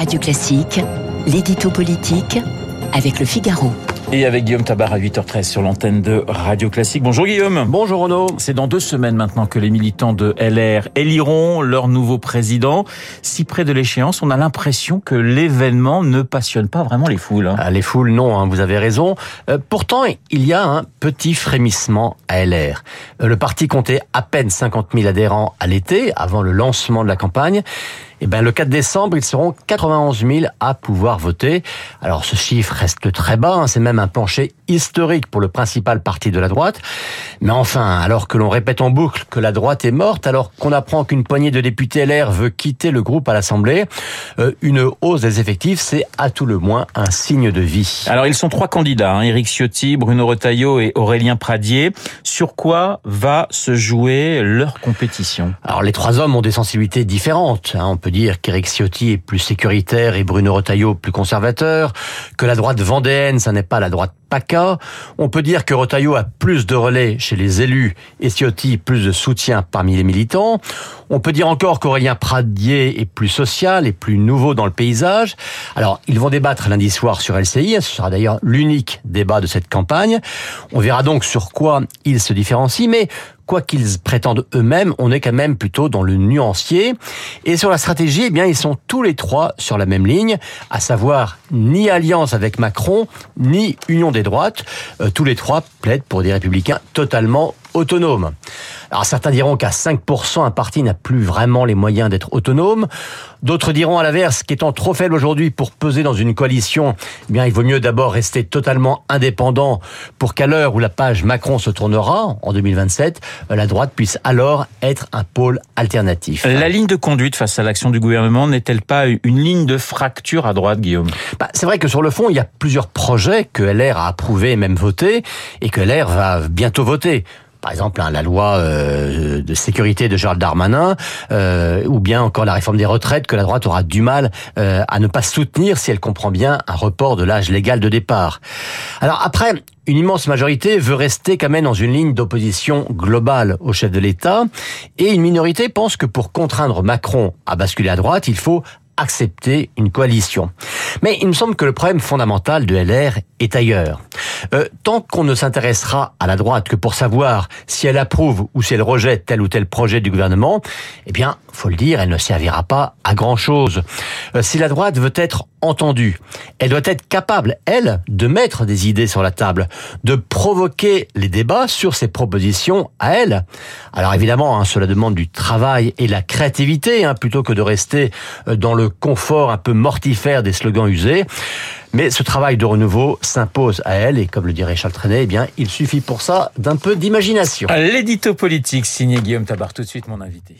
Radio Classique, l'édito politique avec le Figaro. Et avec Guillaume Tabar à 8h13 sur l'antenne de Radio Classique. Bonjour Guillaume. Bonjour Renaud. C'est dans deux semaines maintenant que les militants de LR éliront leur nouveau président. Si près de l'échéance, on a l'impression que l'événement ne passionne pas vraiment les foules. Hein. Ah, les foules, non, hein, vous avez raison. Euh, pourtant, il y a un petit frémissement à LR. Euh, le parti comptait à peine 50 000 adhérents à l'été, avant le lancement de la campagne. Et eh ben, le 4 décembre, ils seront 91 000 à pouvoir voter. Alors, ce chiffre reste très bas. Hein, c'est même un plancher historique pour le principal parti de la droite. Mais enfin, alors que l'on répète en boucle que la droite est morte, alors qu'on apprend qu'une poignée de députés LR veut quitter le groupe à l'Assemblée, euh, une hausse des effectifs, c'est à tout le moins un signe de vie. Alors, ils sont trois candidats, hein, Éric Ciotti, Bruno Retailleau et Aurélien Pradier. Sur quoi va se jouer leur compétition? Alors, les trois hommes ont des sensibilités différentes. Hein. On peut dire qu'Éric Ciotti est plus sécuritaire et Bruno Retailleau plus conservateur, que la droite vendéenne, ça n'est pas la droite PACA. On peut dire que Retailleau a plus de relais chez les élus et Ciotti plus de soutien parmi les militants. On peut dire encore qu'Aurélien Pradier est plus social et plus nouveau dans le paysage. Alors, ils vont débattre lundi soir sur LCI. Ce sera d'ailleurs l'unique débat de cette campagne. On verra donc sur quoi ils se différencient, mais quoi qu'ils prétendent eux-mêmes, on est quand même plutôt dans le nuancier. Et sur la stratégie, eh bien, ils sont tous les trois sur la même ligne, à savoir ni alliance avec Macron, ni union des droites. Euh, tous les trois plaident pour des républicains totalement autonomes. Alors certains diront qu'à 5%, un parti n'a plus vraiment les moyens d'être autonome. D'autres diront à l'inverse qu'étant trop faible aujourd'hui pour peser dans une coalition, eh bien il vaut mieux d'abord rester totalement indépendant pour qu'à l'heure où la page Macron se tournera en 2027, la droite puisse alors être un pôle alternatif. La ligne de conduite face à l'action du gouvernement n'est-elle pas une ligne de fracture à droite, Guillaume? Bah, C'est vrai que sur le fond, il y a plusieurs projets que LR a approuvés et même votés et que LR va bientôt voter par exemple hein, la loi euh, de sécurité de Gérald Darmanin, euh, ou bien encore la réforme des retraites que la droite aura du mal euh, à ne pas soutenir si elle comprend bien un report de l'âge légal de départ. Alors après, une immense majorité veut rester quand même dans une ligne d'opposition globale au chef de l'État, et une minorité pense que pour contraindre Macron à basculer à droite, il faut accepter une coalition. Mais il me semble que le problème fondamental de LR est ailleurs. Euh, tant qu'on ne s'intéressera à la droite que pour savoir si elle approuve ou si elle rejette tel ou tel projet du gouvernement, eh bien, faut le dire, elle ne servira pas à grand chose. Euh, si la droite veut être entendue, elle doit être capable, elle, de mettre des idées sur la table, de provoquer les débats sur ses propositions à elle. Alors évidemment, hein, cela demande du travail et la créativité, hein, plutôt que de rester euh, dans le confort un peu mortifère des slogans usés. Mais ce travail de renouveau s'impose à elle, et comme le dirait Charles Trenet, eh bien, il suffit pour ça d'un peu d'imagination. L'édito politique signé Guillaume Tabar, tout de suite mon invité.